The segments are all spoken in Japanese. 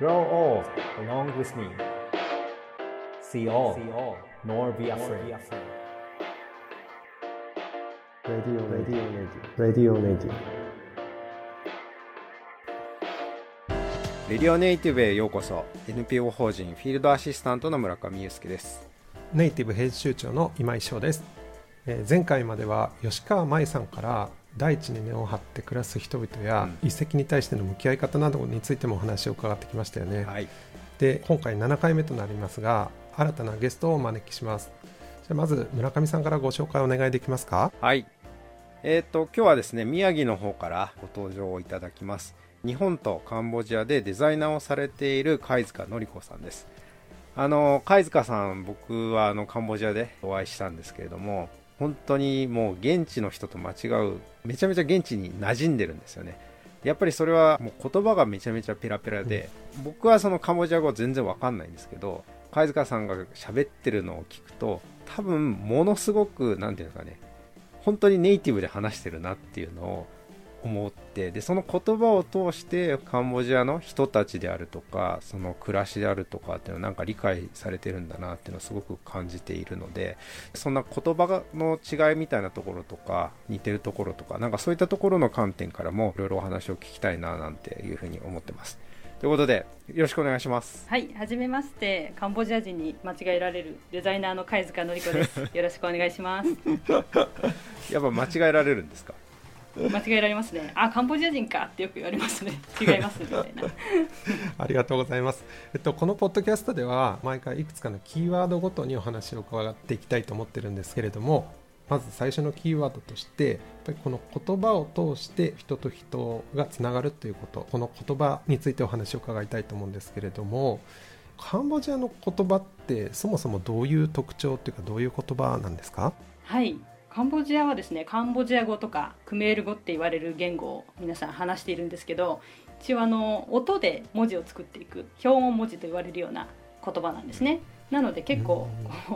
Grow old along with me. See all, nor be afraid. Radio, radio, radio, radio, radio. レディオネイティブへようこそ NPO 法人フィールドアシスタントの村上祐介ですネイティブ編集長の今井翔です、えー前回までは吉川舞さんから大地に根を張って暮らす人々や、うん。遺跡に対しての向き合い方などについてもお話を伺ってきましたよね、はい。で今回7回目となりますが新たなゲストをお招きします。じゃあまず村上さんからご紹介お願いできますか？はい。えっ、と今日はですね宮城の方からご登場いただきます。日本とカンボジアでデザイナーをされている貝塚のり子さんです。あの貝塚さん僕はあのカンボジアでお会いしたんですけれども本当にもう現地の人と間違うめちゃめちゃ現地に馴染んでるんですよね。やっぱりそれはもう言葉がめちゃめちゃペラペラで、僕はそのカンボジア語全然わかんないんですけど貝塚さんが喋ってるのを聞くと多分ものすごくなんていうんですかね本当にネイティブで話してるなっていうのを思ってでその言葉を通してカンボジアの人たちであるとかその暮らしであるとかっていうのをなんか理解されてるんだなっていうのをすごく感じているのでそんな言葉の違いみたいなところとか似てるところとかなんかそういったところの観点からもいろいろお話を聞きたいななんていうふうに思ってますということでよろしくお願いしますはい、はじめまして、カンボジア人に間違えられるデザイナーの貝塚のり子です。よろしくお願いします。やっぱ間違えられるんですか？間違えられますね。あ、カンボジア人かってよく言われますね。違いますみたいな。ありがとうございます、えっと、このポッドキャストでは毎回いくつかのキーワードごとにお話を伺っていきたいと思ってるんですけれどもまず最初のキーワードとしてやっぱりこの言葉を通して人と人がつながるということこの言葉についてお話を伺いたいと思うんですけれどもカンボジアの言葉ってそもそもどういう特徴っていうかどういう言葉なんですか？はい。カンボジアはですね、カンボジア語とかクメール語って言われる言語を皆さん話しているんですけど、一応あの音で文字を作っていく標音文字と言われるような言葉なんですね。なので結構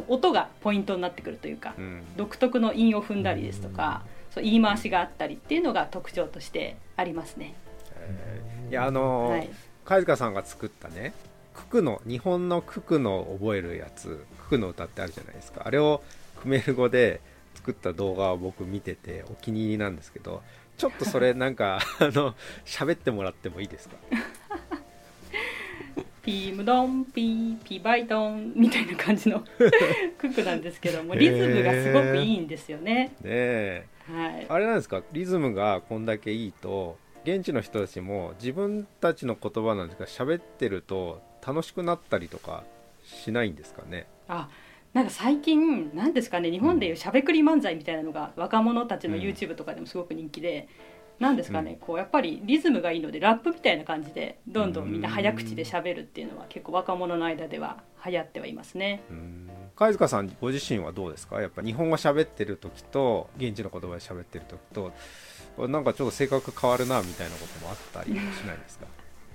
音がポイントになってくるというか、うん独特の韻を踏んだりですとか、そう言い回しがあったりっていうのが特徴としてありますね。いやあのーはい。貝塚さんが作ったねククの日本のククの覚えるやつククの歌ってあるじゃないですかあれをクメール語で作った動画を僕見ててお気に入りなんですけどちょっとそれなんか あの喋ってもらってもいいですか？ピームドンピーピーバイトンみたいな感じのクックなんですけどもリズムがすごくいいんですよね。ねえはい。あれなんですか？リズムがこんだけいいと現地の人たちも自分たちの言葉なんですが喋ってると楽しくなったりとかしないんですかね？あなんか最近なんですかね日本でいうしゃべくり漫才みたいなのが若者たちのうん。YouTube とかでもすごく人気で、なんですかね、こうやっぱりリズムがいいのでラップみたいな感じでどんどんみんな早口でしゃべるっていうのは結構若者の間では流行ってはいますね。うん。貝塚さんご自身はどうですか？やっぱ日本語喋ってる時と現地の言葉で喋ってる時となんかちょっと性格変わるなみたいなこともあったりしないですか？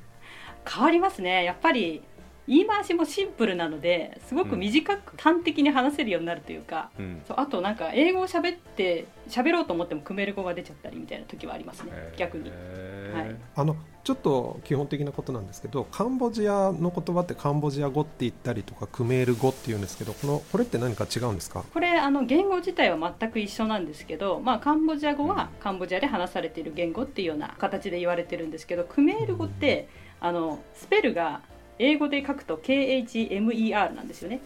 変わりますね。やっぱり言い回しもシンプルなのですごく短く端的に話せるようになるというか、うん。そうあとなんか英語を喋って喋ろうと思ってもクメール語が出ちゃったりみたいな時はありますね逆に。はい。あのちょっと基本的なことなんですけどカンボジアの言葉ってカンボジア語って言ったりとかクメール語っていうんですけどこのこれって何か違うんですか？これあの言語自体は全く一緒なんですけど、まあ、カンボジア語はカンボジアで話されている言語っていうような形で言われてるんですけどクメール語ってあのスペルが英語で書くと KHMER なんですよね。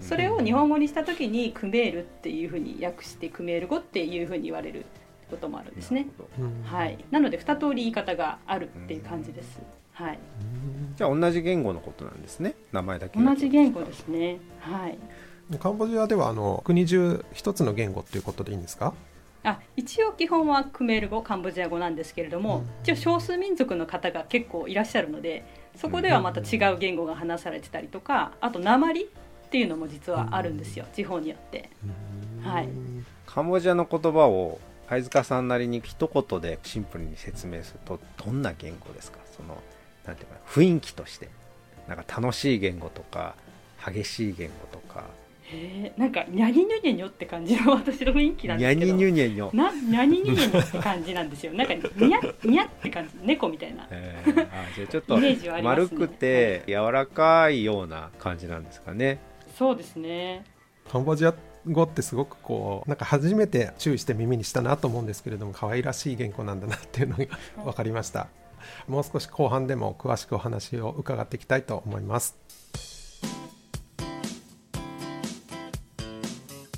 それを日本語にした時にクメールっていうふうに訳してクメール語っていうふうに言われることもあるんですね。はい。なので二通り言い方があるっていう感じです。はい。じゃあ同じ言語のことなんですね。名前だけが同じ言語ですね。はい。カンボジアではあの国中一つの言語っていうことでいいんですか？あ一応基本はクメール語カンボジア語なんですけれども、うん。一応少数民族の方が結構いらっしゃるのでそこではまた違う言語が話されてたりとかあと鉛っていうのも実はあるんですよ、地方によって。はい。カンボジアの言葉を貝塚さんなりに一言でシンプルに説明するとどんな言語ですか？そのなんていうか雰囲気として。なんか楽しい言語とか激しい言語とかへえなんかニャニニュニャニョって感じの私の雰囲気なんニャですけど。ニニュニャニョ。なニャニニュニャニョって感じなんですよ。なんかニャニャって感じ猫みたいな。えーあじゃあちょっとイメージはありますね。丸くて柔らかいような感じなんですかね。そうですね。カンボジア語ってすごくこうなんか初めて注意して耳にしたなと思うんですけれども可愛らしい言語なんだなっていうのが分かりました。もう少し後半でも詳しくお話を伺っていきたいと思います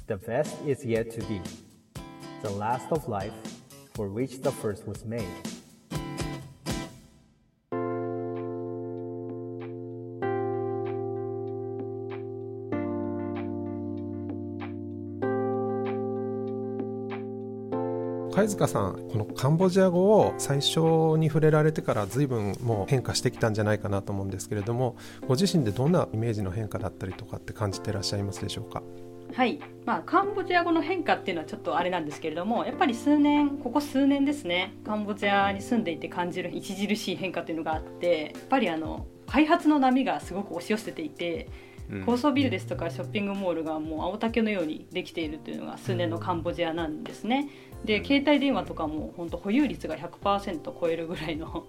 The best is yet to be. The last of life, for which the first was made. 貝塚さんこのカンボジア語を最初に触れられてから随分もう変化してきたんじゃないかなと思うんですけれどもご自身でどんなイメージの変化だったりとかって感じていらっしゃいますでしょうか？はい、まあ、カンボジア語の変化っていうのはちょっとあれなんですけれどもやっぱり数年ここ数年ですねカンボジアに住んでいて感じる著しい変化っていうのがあってやっぱりあの開発の波がすごく押し寄せていてうん。高層ビルですとかショッピングモールがもう青竹のようにできているというのが数年のカンボジアなんですね。で携帯電話とかも本当保有率が100%超えるぐらいの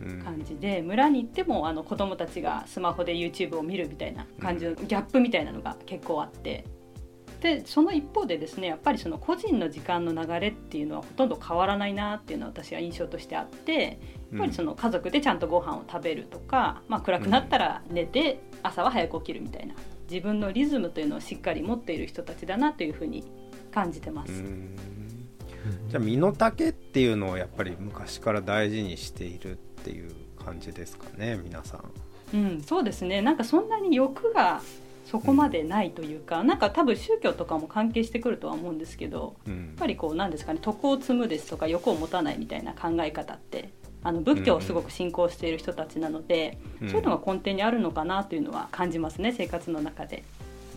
うん。感じで村に行ってもあの子供たちがスマホで YouTube を見るみたいな感じのギャップみたいなのが結構あってでその一方でですねやっぱりその個人の時間の流れっていうのはほとんど変わらないなっていうのは私は印象としてあってやっぱりその家族でちゃんとご飯を食べるとか、まあ、暗くなったら寝て朝は早く起きるみたいな自分のリズムというのをしっかり持っている人たちだなというふうに感じてます。うんじゃあ身の丈っていうのをやっぱり昔から大事にしているっていう感じですかね皆さん。うん、そうですねなんかそんなに欲がそこまでないというか、なんか多分宗教とかも関係してくるとは思うんですけどうん。やっぱりこうなんですかね徳を積むですとか欲を持たないみたいな考え方ってあの仏教をすごく信仰している人たちなので、うんそういうのが根底にあるのかなというのは感じますね生活の中で。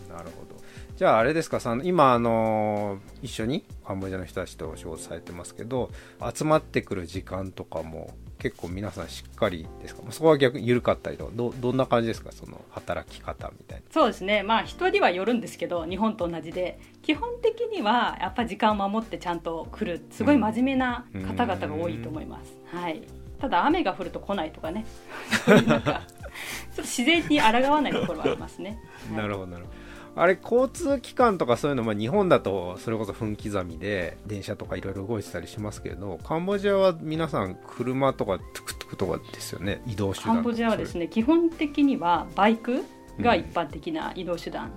なるほど。じゃああれですかさん今あの一緒にカンボジアの人たちとお仕事されてますけど集まってくる時間とかも結構皆さんしっかりですか？そこは逆に緩かったりとかどどんな感じですか？その働き方みたいな。そうですね。まあ人にはよるんですけど日本と同じで。基本的にはやっぱ時間を守ってちゃんと来る。すごい真面目な方々が多いと思います、はい、ただ雨が降ると来ないとかね。そういうなんかちょっと自然に抗わないところはありますね、はい。なるほどなるほどあれ交通機関とかそういうの、まあ、日本だとそれこそ分刻みで電車とかいろいろ動いてたりしますけれどカンボジアは皆さん車とかトゥクトゥクとかですよね。移動手段カンボジアはですね基本的にはバイクが一般的な移動手段、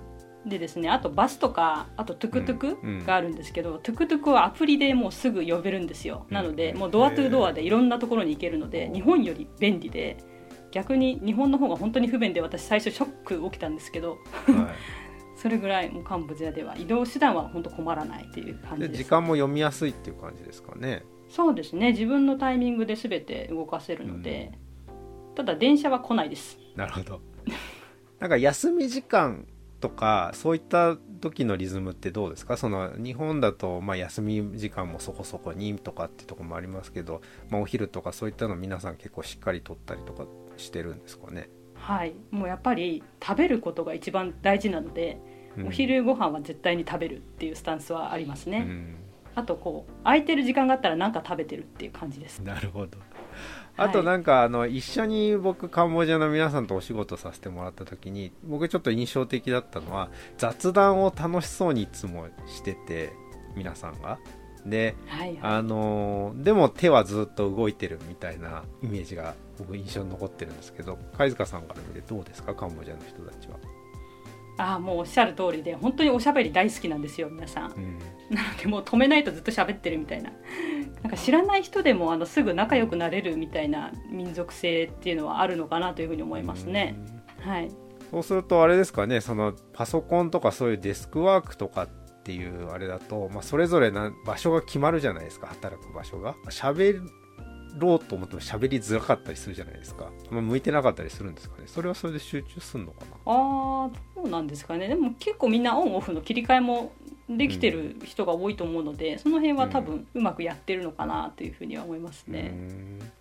でですねあとバスとかあとトゥクトゥうんうん。クがあるんですけど、トゥクトゥクはアプリでもうすぐ呼べるんですよ。なのでうんもうドアトゥドアでいろんなところに行けるので日本より便利で逆に日本の方が本当に不便で私最初ショック起きたんですけどはいそれぐらいもうカンボジアでは移動手段は本当困らないっていう感じでです時間も読みやすいっていう感じですかね。そうですね。自分のタイミングで全て動かせるので、ただ電車は来ないです。なるほど。なんか休み時間とかそういった時のリズムってどうですか？その日本だとまあ休み時間もそこそこにとかってところもありますけど、まあ、お昼とかそういったの皆さん結構しっかりとったりとかしてるんですかね、はい。もうやっぱり食べることが一番大事なので、うんお昼ご飯は絶対に食べるっていうスタンスはありますね、うん。あとこう空いてる時間があったら何か食べてるっていう感じです。なるほど。はい。あとなんかあの一緒に僕カンボジアの皆さんとお仕事させてもらった時に僕ちょっと印象的だったのは雑談を楽しそうにいつもしてて皆さんが。ではいはい。あのーでも手はずっと動いてるみたいなイメージが僕印象に残ってるんですけど貝塚さんから見てどうですかカンボジアの人たちは、ああもうおっしゃる通りで本当におしゃべり大好きなんですよ皆さん。うん。なのでもう止めないとずっと喋ってるみたいな。なんか知らない人でもあのすぐ仲良くなれるみたいな民族性っていうのはあるのかなというふうに思いますね、はい。そうするとあれですかねそのパソコンとかそういうデスクワークとかっていうあれだと、まあ、それぞれな場所が決まるじゃないですか働く場所が。喋ろうと思っても喋りづらかったりするじゃないですか、まあ、向いてなかったりするんですかね。それはそれで集中するのかな。ああどうなんですかね。でも結構みんなオンオフの切り替えもできてる人が多いと思うので、その辺は多分うまくやってるのかなというふうには思いますね。うーん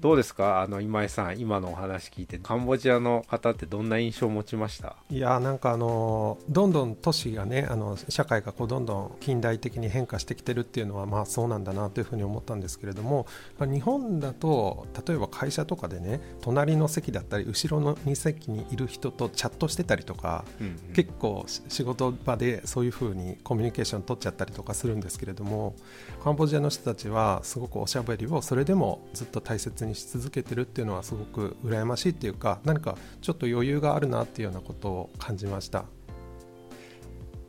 どうですか？あの今井さん今のお話聞いて。カンボジアの方ってどんな印象を持ちました？いやなんかあのどんどん都市がねあの社会がこうどんどん近代的に変化してきてるっていうのはまあそうなんだなというふうに思ったんですけれども、まあ、日本だと例えば会社とかでね隣の席だったり後ろの2席にいる人とチャットしてたりとか、うんうん、結構仕事場でそういうふうにコミュニケーション取っちゃったりとかするんですけれどもカンボジアの人たちはすごくおしゃべりをそれでもずっと大切にし続けてるっていうのはすごく羨ましいっていうか何かちょっと余裕があるなっていうようなことを感じました。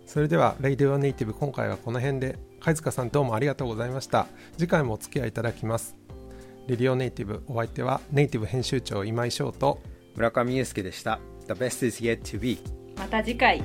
それでは「レイディオネイティブ」今回はこの辺で貝塚さんどうもありがとうございました。次回もお付き合いいただきます。レディオネイティブお相手はネイティブ編集長今井翔と村上祐介でした。The best is yet to be また次回